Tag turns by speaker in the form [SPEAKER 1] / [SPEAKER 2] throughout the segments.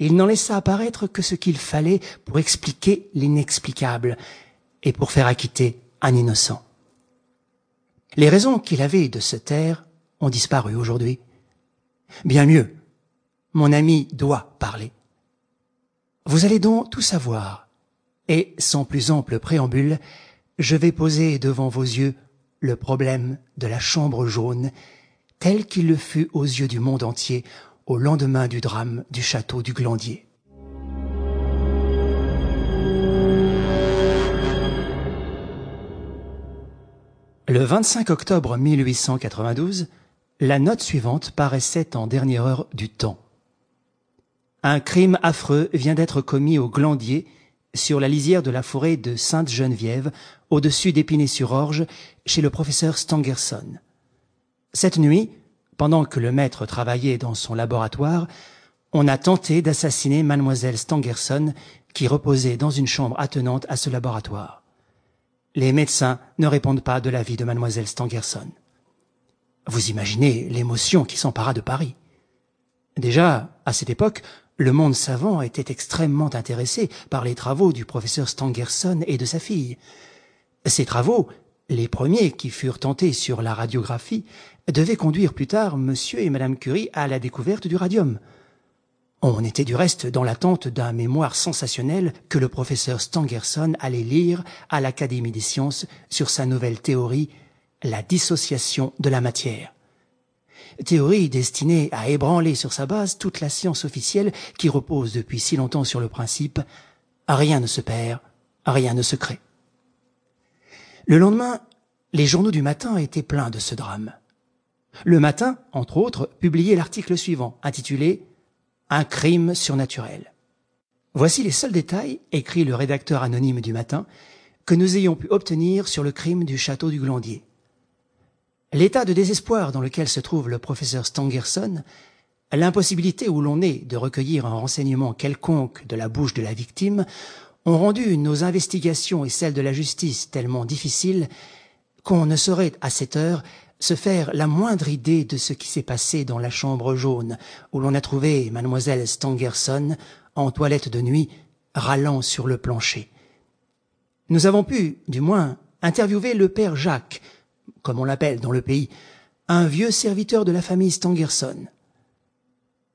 [SPEAKER 1] il n'en laissa apparaître que ce qu'il fallait pour expliquer l'inexplicable et pour faire acquitter un innocent. Les raisons qu'il avait de se taire ont disparu aujourd'hui. Bien mieux, mon ami doit parler. Vous allez donc tout savoir, et sans plus ample préambule, je vais poser devant vos yeux le problème de la chambre jaune, tel qu'il le fut aux yeux du monde entier au lendemain du drame du château du Glandier. Le 25 octobre 1892, la note suivante paraissait en dernière heure du temps. Un crime affreux vient d'être commis au Glandier, sur la lisière de la forêt de Sainte-Geneviève, au-dessus d'Épinay-sur-Orge, chez le professeur Stangerson. Cette nuit, pendant que le maître travaillait dans son laboratoire, on a tenté d'assassiner mademoiselle Stangerson, qui reposait dans une chambre attenante à ce laboratoire. Les médecins ne répondent pas de la vie de mademoiselle Stangerson. Vous imaginez l'émotion qui s'empara de Paris. Déjà, à cette époque, le monde savant était extrêmement intéressé par les travaux du professeur Stangerson et de sa fille. Ces travaux, les premiers qui furent tentés sur la radiographie, devaient conduire plus tard monsieur et madame Curie à la découverte du radium. On était du reste dans l'attente d'un mémoire sensationnel que le professeur Stangerson allait lire à l'Académie des sciences sur sa nouvelle théorie, la dissociation de la matière. Théorie destinée à ébranler sur sa base toute la science officielle qui repose depuis si longtemps sur le principe rien ne se perd, rien ne se crée. Le lendemain, les journaux du matin étaient pleins de ce drame. Le matin, entre autres, publiait l'article suivant, intitulé un crime surnaturel. Voici les seuls détails, écrit le rédacteur anonyme du matin, que nous ayons pu obtenir sur le crime du château du Glandier. L'état de désespoir dans lequel se trouve le professeur Stangerson, l'impossibilité où l'on est de recueillir un renseignement quelconque de la bouche de la victime, ont rendu nos investigations et celles de la justice tellement difficiles qu'on ne saurait à cette heure se faire la moindre idée de ce qui s'est passé dans la chambre jaune, où l'on a trouvé mademoiselle Stangerson en toilette de nuit, râlant sur le plancher. Nous avons pu, du moins, interviewer le père Jacques, comme on l'appelle dans le pays, un vieux serviteur de la famille Stangerson.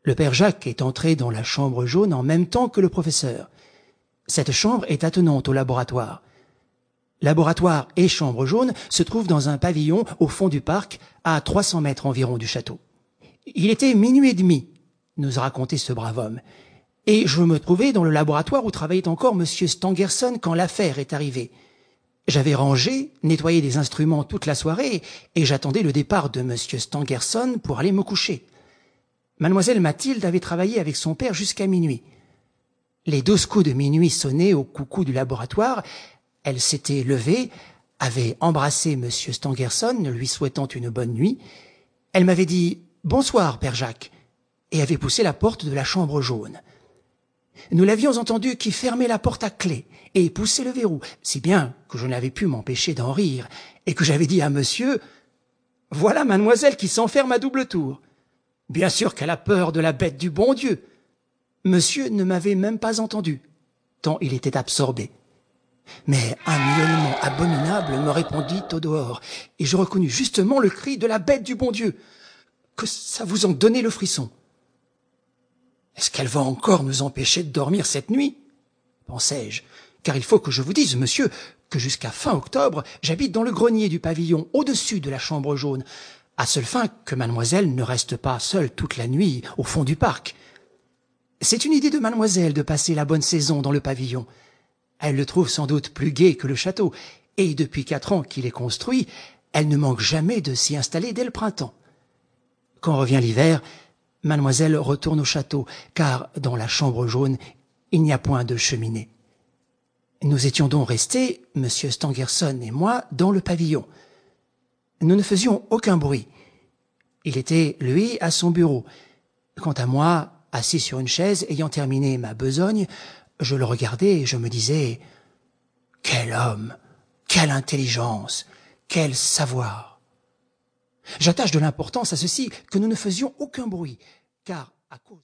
[SPEAKER 1] Le père Jacques est entré dans la chambre jaune en même temps que le professeur. Cette chambre est attenante au laboratoire laboratoire et chambre jaune se trouvent dans un pavillon au fond du parc, à 300 mètres environ du château. Il était minuit et demi, nous a raconté ce brave homme, et je me trouvais dans le laboratoire où travaillait encore M. Stangerson quand l'affaire est arrivée. J'avais rangé, nettoyé des instruments toute la soirée, et j'attendais le départ de M. Stangerson pour aller me coucher. Mademoiselle Mathilde avait travaillé avec son père jusqu'à minuit. Les douze coups de minuit sonnaient au coucou du laboratoire, elle s'était levée, avait embrassé M. Stangerson, lui souhaitant une bonne nuit. Elle m'avait dit Bonsoir, Père Jacques, et avait poussé la porte de la chambre jaune. Nous l'avions entendu qui fermait la porte à clé et poussait le verrou, si bien que je n'avais pu m'empêcher d'en rire, et que j'avais dit à monsieur Voilà mademoiselle qui s'enferme à double tour. Bien sûr qu'elle a peur de la bête du bon Dieu. Monsieur ne m'avait même pas entendu, tant il était absorbé. Mais un miaulement abominable me répondit au dehors, et je reconnus justement le cri de la bête du bon Dieu. Que ça vous en donnait le frisson? Est-ce qu'elle va encore nous empêcher de dormir cette nuit? pensai-je, car il faut que je vous dise, monsieur, que jusqu'à fin octobre, j'habite dans le grenier du pavillon, au-dessus de la chambre jaune, à seule fin que mademoiselle ne reste pas seule toute la nuit au fond du parc. C'est une idée de mademoiselle de passer la bonne saison dans le pavillon. Elle le trouve sans doute plus gai que le château, et depuis quatre ans qu'il est construit, elle ne manque jamais de s'y installer dès le printemps. Quand revient l'hiver, mademoiselle retourne au château, car dans la chambre jaune, il n'y a point de cheminée. Nous étions donc restés, M. Stangerson et moi, dans le pavillon. Nous ne faisions aucun bruit. Il était, lui, à son bureau. Quant à moi, assis sur une chaise, ayant terminé ma besogne, je le regardais et je me disais Quel homme, quelle intelligence, quel savoir. J'attache de l'importance à ceci que nous ne faisions aucun bruit, car à cause